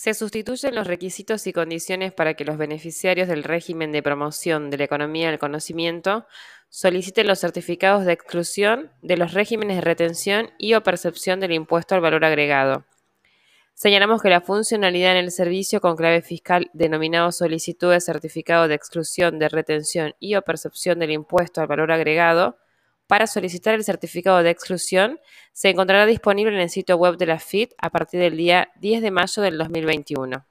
Se sustituyen los requisitos y condiciones para que los beneficiarios del régimen de promoción de la economía del conocimiento soliciten los certificados de exclusión de los regímenes de retención y o percepción del impuesto al valor agregado. Señalamos que la funcionalidad en el servicio con clave fiscal denominado solicitud de certificado de exclusión de retención y o percepción del impuesto al valor agregado para solicitar el certificado de exclusión se encontrará disponible en el sitio web de la FIT a partir del día 10 de mayo del 2021.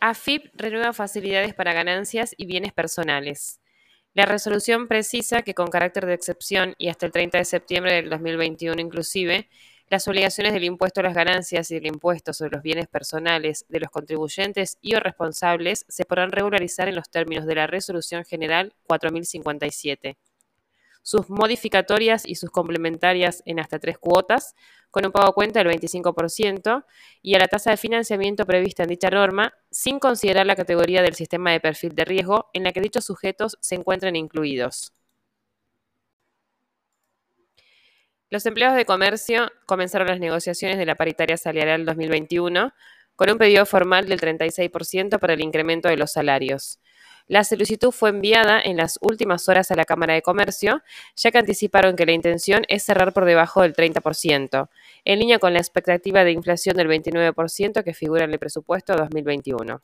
AFIP renueva facilidades para ganancias y bienes personales. La resolución precisa que con carácter de excepción y hasta el 30 de septiembre del 2021 inclusive, las obligaciones del impuesto a las ganancias y del impuesto sobre los bienes personales de los contribuyentes y o responsables se podrán regularizar en los términos de la Resolución General 4057 sus modificatorias y sus complementarias en hasta tres cuotas, con un pago a cuenta del 25%, y a la tasa de financiamiento prevista en dicha norma, sin considerar la categoría del sistema de perfil de riesgo en la que dichos sujetos se encuentren incluidos. Los empleados de comercio comenzaron las negociaciones de la paritaria salarial 2021 con un pedido formal del 36% para el incremento de los salarios. La solicitud fue enviada en las últimas horas a la Cámara de Comercio, ya que anticiparon que la intención es cerrar por debajo del 30%, en línea con la expectativa de inflación del 29% que figura en el presupuesto 2021.